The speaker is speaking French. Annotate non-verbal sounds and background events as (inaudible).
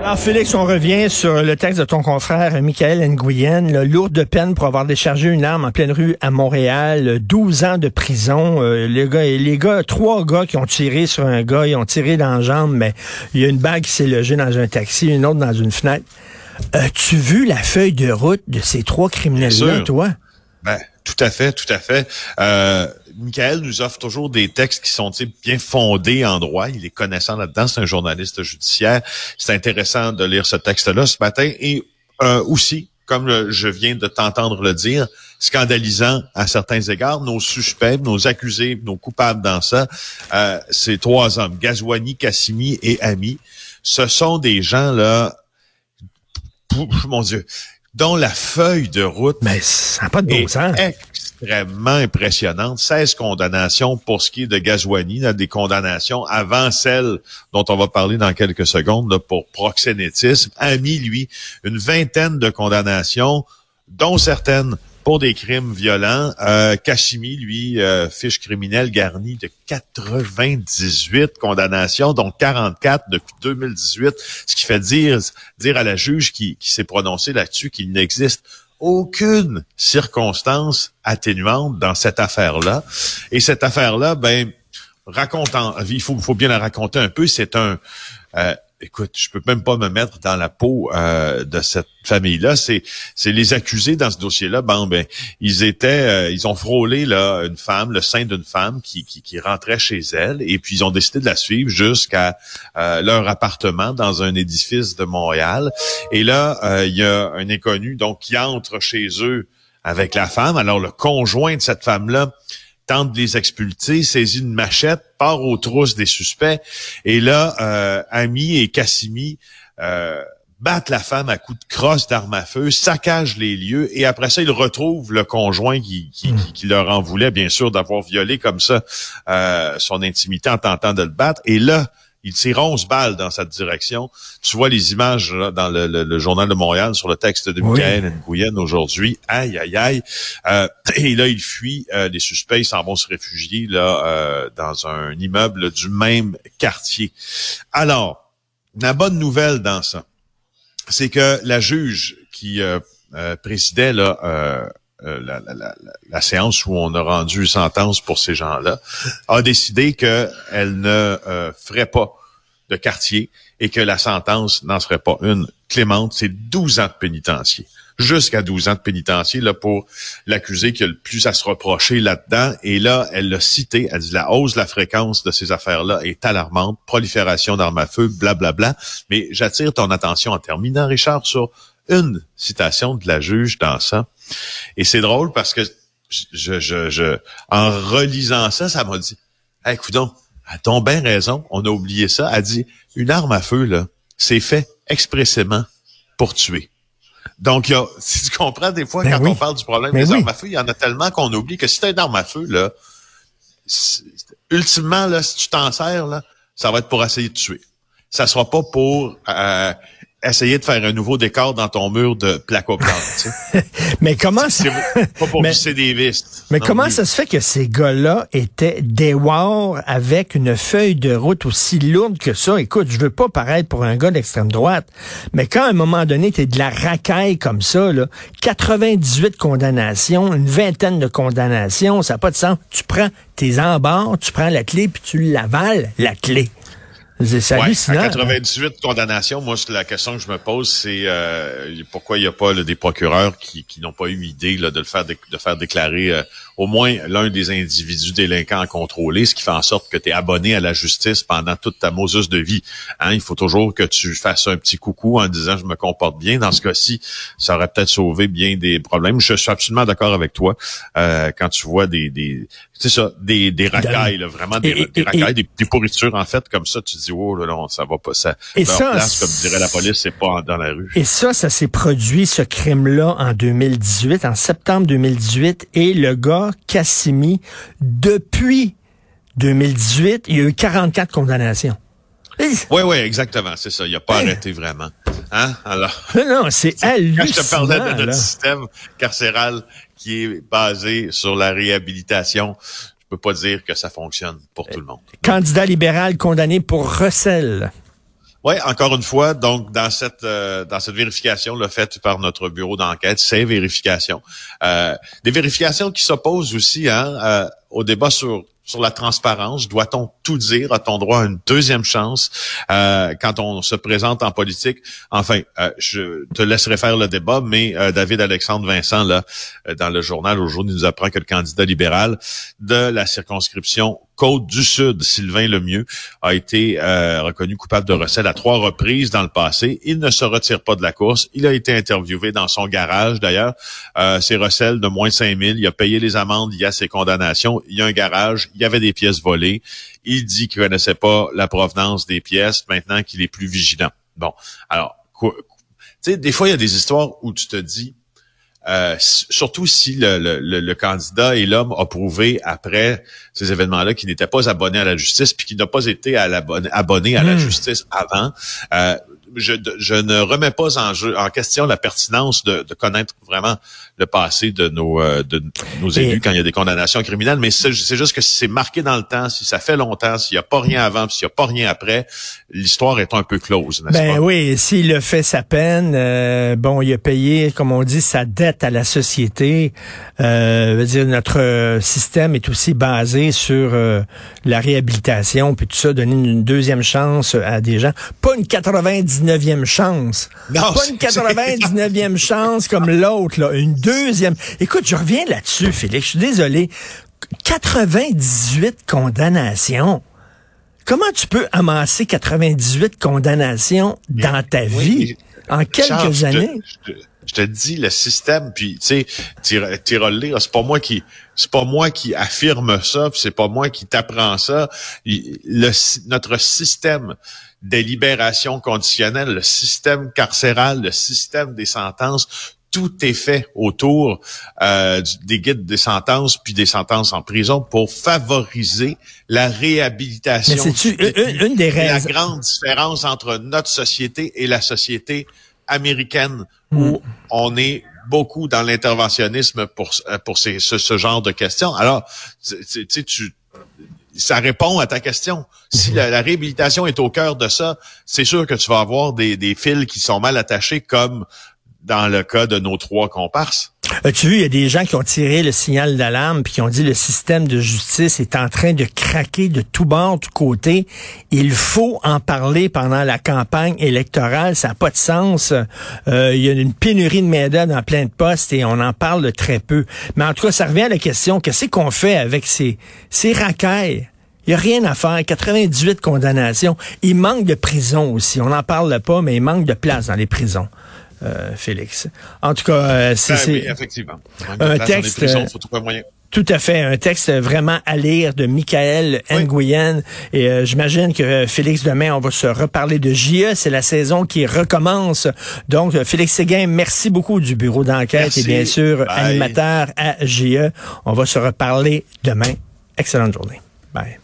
Alors, Félix, on revient sur le texte de ton confrère Michael Nguyen. Là, lourde peine pour avoir déchargé une arme en pleine rue à Montréal. 12 ans de prison. Euh, les gars, les gars, trois gars qui ont tiré sur un gars, ils ont tiré dans la jambe, mais il y a une bague qui s'est logée dans un taxi, une autre dans une fenêtre. As-tu vu la feuille de route de ces trois criminels-là, toi? Ben, tout à fait, tout à fait. Euh, Michael nous offre toujours des textes qui sont bien fondés en droit. Il est connaissant là-dedans. C'est un journaliste judiciaire. C'est intéressant de lire ce texte-là ce matin. Et euh, aussi, comme je viens de t'entendre le dire, scandalisant à certains égards, nos suspects, nos accusés, nos coupables dans ça, euh, ces trois hommes, Gazwani, Cassimi et Ami, ce sont des gens là, mon Dieu, dont la feuille de route Mais ça pas de bon sens extrêmement impressionnante. 16 condamnations pour ce qui est de Gazouani, des condamnations avant celles dont on va parler dans quelques secondes pour proxénétisme. Ami, lui, une vingtaine de condamnations, dont certaines pour des crimes violents. Euh, Kashimi, lui, euh, fiche criminelle garnie de 98 condamnations, donc 44 depuis 2018, ce qui fait dire, dire à la juge qui, qui s'est prononcée là-dessus qu'il n'existe aucune circonstance atténuante dans cette affaire-là. Et cette affaire-là, ben, racontant, il faut, faut bien la raconter un peu. C'est un, euh, écoute, je peux même pas me mettre dans la peau euh, de cette famille-là. C'est, c'est les accusés dans ce dossier-là. Bon, ben, ils étaient, euh, ils ont frôlé là une femme, le sein d'une femme qui, qui, rentrait chez elle, et puis ils ont décidé de la suivre jusqu'à euh, leur appartement dans un édifice de Montréal. Et là, il y a un inconnu donc qui entre chez eux avec la femme. Alors le conjoint de cette femme-là tente de les expulser, saisit une machette, part aux trousses des suspects. Et là, euh, Ami et Cassimi euh, battent la femme à coups de crosse d'arme à feu, saccagent les lieux, et après ça, ils retrouvent le conjoint qui, qui, qui, leur en voulait, bien sûr, d'avoir violé comme ça euh, son intimité en tentant de le battre. Et là, il tire 11 balles dans cette direction. Tu vois les images dans le, journal de Montréal sur le texte de Michael Nguyen aujourd'hui. Aïe, aïe, aïe. Euh, et là, il fuit. Euh, les suspects s'en vont se réfugier là euh, dans un immeuble du même quartier. Alors, la bonne nouvelle dans ça, c'est que la juge qui présidait là euh, la, séance où on a rendu sentence pour ces gens-là, a décidé qu'elle ne euh, ferait pas de quartier et que la sentence n'en serait pas une clémente. C'est 12 ans de pénitencier. Jusqu'à 12 ans de pénitencier là, pour l'accusé qui a le plus à se reprocher là-dedans. Et là, elle l'a cité, elle dit la hausse de la fréquence de ces affaires-là est alarmante, prolifération d'armes à feu, blablabla. Bla, bla. Mais j'attire ton attention en terminant, Richard, sur une citation de la juge dans ça. Et c'est drôle parce que je, je, je, en relisant ça, ça m'a dit, hey, coudon, a t bien raison? On a oublié ça. Elle dit, une arme à feu, là, c'est fait expressément pour tuer. Donc, y a, (laughs) si tu comprends, des fois, ben quand on parle du problème des armes à feu, il y en a tellement qu'on oublie que si t'as une arme à feu, là, ultimement, là, si tu t'en sers, là, ça va être pour essayer de tuer. Ça sera pas pour euh, essayer de faire un nouveau décor dans ton mur de placo sais. (laughs) mais comment ça... Pas pour (laughs) mais, des vis. Mais comment ça se fait que ces gars-là étaient des wars avec une feuille de route aussi lourde que ça? Écoute, je veux pas paraître pour un gars d'extrême droite, mais quand à un moment donné, tu es de la racaille comme ça, là, 98 condamnations, une vingtaine de condamnations, ça n'a pas de sens. Tu prends tes embarres, tu prends la clé, puis tu l'avales, la clé. C'est ouais, hallucinant. À 98 condamnations, moi, la question que je me pose, c'est euh, pourquoi il n'y a pas des procureurs qui, qui n'ont pas eu idée là, de le faire de, faire déclarer euh, au moins l'un des individus délinquants à contrôler, ce qui fait en sorte que tu es abonné à la justice pendant toute ta mosus de vie. Hein, il faut toujours que tu fasses un petit coucou en disant je me comporte bien. Dans ce cas-ci, ça aurait peut-être sauvé bien des problèmes. Je suis absolument d'accord avec toi euh, quand tu vois des, des c'est ça, des, des racailles, vraiment des, des racailles, des, pourritures en fait comme ça. Tu dis oh là, là ça va pas, ça. Et ça, place, comme dirait la police, c'est pas dans la rue. Et ça, ça s'est produit ce crime-là en 2018, en septembre 2018, et le gars Cassimi, depuis 2018, il y a eu 44 condamnations. Oui, oui, exactement, c'est ça. Il n'a pas arrêté vraiment. Hein? Alors, (laughs) non, c'est hallucinant. (laughs) Quand je te parlais de notre système carcéral qui est basé sur la réhabilitation, je peux pas dire que ça fonctionne pour tout le monde. Candidat libéral condamné pour recel. Oui, encore une fois, donc dans cette euh, dans cette vérification le faite par notre bureau d'enquête, c'est vérifications, euh, des vérifications qui s'opposent aussi hein, euh, au débat sur sur la transparence. Doit-on tout dire? A-t-on droit à une deuxième chance euh, quand on se présente en politique? Enfin, euh, je te laisserai faire le débat, mais euh, David Alexandre Vincent, là, dans le journal aujourd'hui, nous apprend que le candidat libéral de la circonscription Côte du Sud, Sylvain Lemieux, a été reconnu coupable de recel à trois reprises dans le passé. Il ne se retire pas de la course. Il a été interviewé dans son garage, d'ailleurs. Euh, ses recels de moins 5 000. Il a payé les amendes, il y a ses condamnations. Il y a un garage il y avait des pièces volées. Il dit qu'il connaissait pas la provenance des pièces, maintenant qu'il est plus vigilant. Bon, alors, tu sais, des fois, il y a des histoires où tu te dis, euh, surtout si le, le, candidat et l'homme a prouvé après ces événements-là qu'il n'était pas abonné à la justice, puis qu'il n'a pas été à abonné à la hmm. justice avant. Euh, je, je, ne remets pas en, jeu, en question la pertinence de, de connaître vraiment le passé de nos, euh, de nos élus quand il y a des condamnations criminelles, mais c'est juste que si c'est marqué dans le temps, si ça fait longtemps, s'il n'y a pas rien avant, s'il n'y a pas rien après, l'histoire est un peu close, n'est-ce ben oui, s'il a fait sa peine, euh, bon, il a payé, comme on dit, sa dette à la société. Euh, veut dire, notre système est aussi basé sur euh, la réhabilitation, puis tout ça, donner une deuxième chance à des gens. Pas une 99e chance. pas une 99e chance comme l'autre, là. Une deuxième. Écoute, je reviens là-dessus, Félix. Je suis désolé. 98 condamnations. Comment tu peux amasser 98 condamnations dans ta vie en quelques années? Je te, dis le système, puis tu sais, c'est pas moi qui, c'est pas moi qui affirme ça, c'est pas moi qui t'apprends ça. Le, notre système des libérations conditionnelles, le système carcéral, le système des sentences, tout est fait autour euh, des guides des sentences puis des sentences en prison pour favoriser la réhabilitation. Mais c'est une, des raisons. La grande différence entre notre société et la société américaine où hmm. on est beaucoup dans l'interventionnisme pour pour ces, ce, genre de questions. Alors, tu sais, tu ça répond à ta question. Si la, la, réhabilitation est au cœur de ça, c'est sûr que tu vas avoir des, des fils qui sont mal attachés comme dans le cas de nos trois comparses. As-tu vu, il y a des gens qui ont tiré le signal d'alarme puis qui ont dit le système de justice est en train de craquer de tout bord, tout côté. Il faut en parler pendant la campagne électorale. Ça n'a pas de sens. Euh, il y a une pénurie de main-d'œuvre dans plein de postes et on en parle très peu. Mais en tout cas, ça revient à la question, qu'est-ce qu'on fait avec ces, ces racailles? Il n'y a rien à faire. 98 condamnations. Il manque de prison aussi. On n'en parle pas, mais il manque de place dans les prisons. Euh, Félix. En tout cas, euh, c'est ben effectivement. un texte. Tout à fait, un texte vraiment à lire de Michael Nguyen. Et euh, j'imagine que Félix, demain, on va se reparler de JE. C'est la saison qui recommence. Donc, Félix Séguin, merci beaucoup du bureau d'enquête et bien sûr, animateur à JE. On va se reparler demain. Excellente journée. Bye.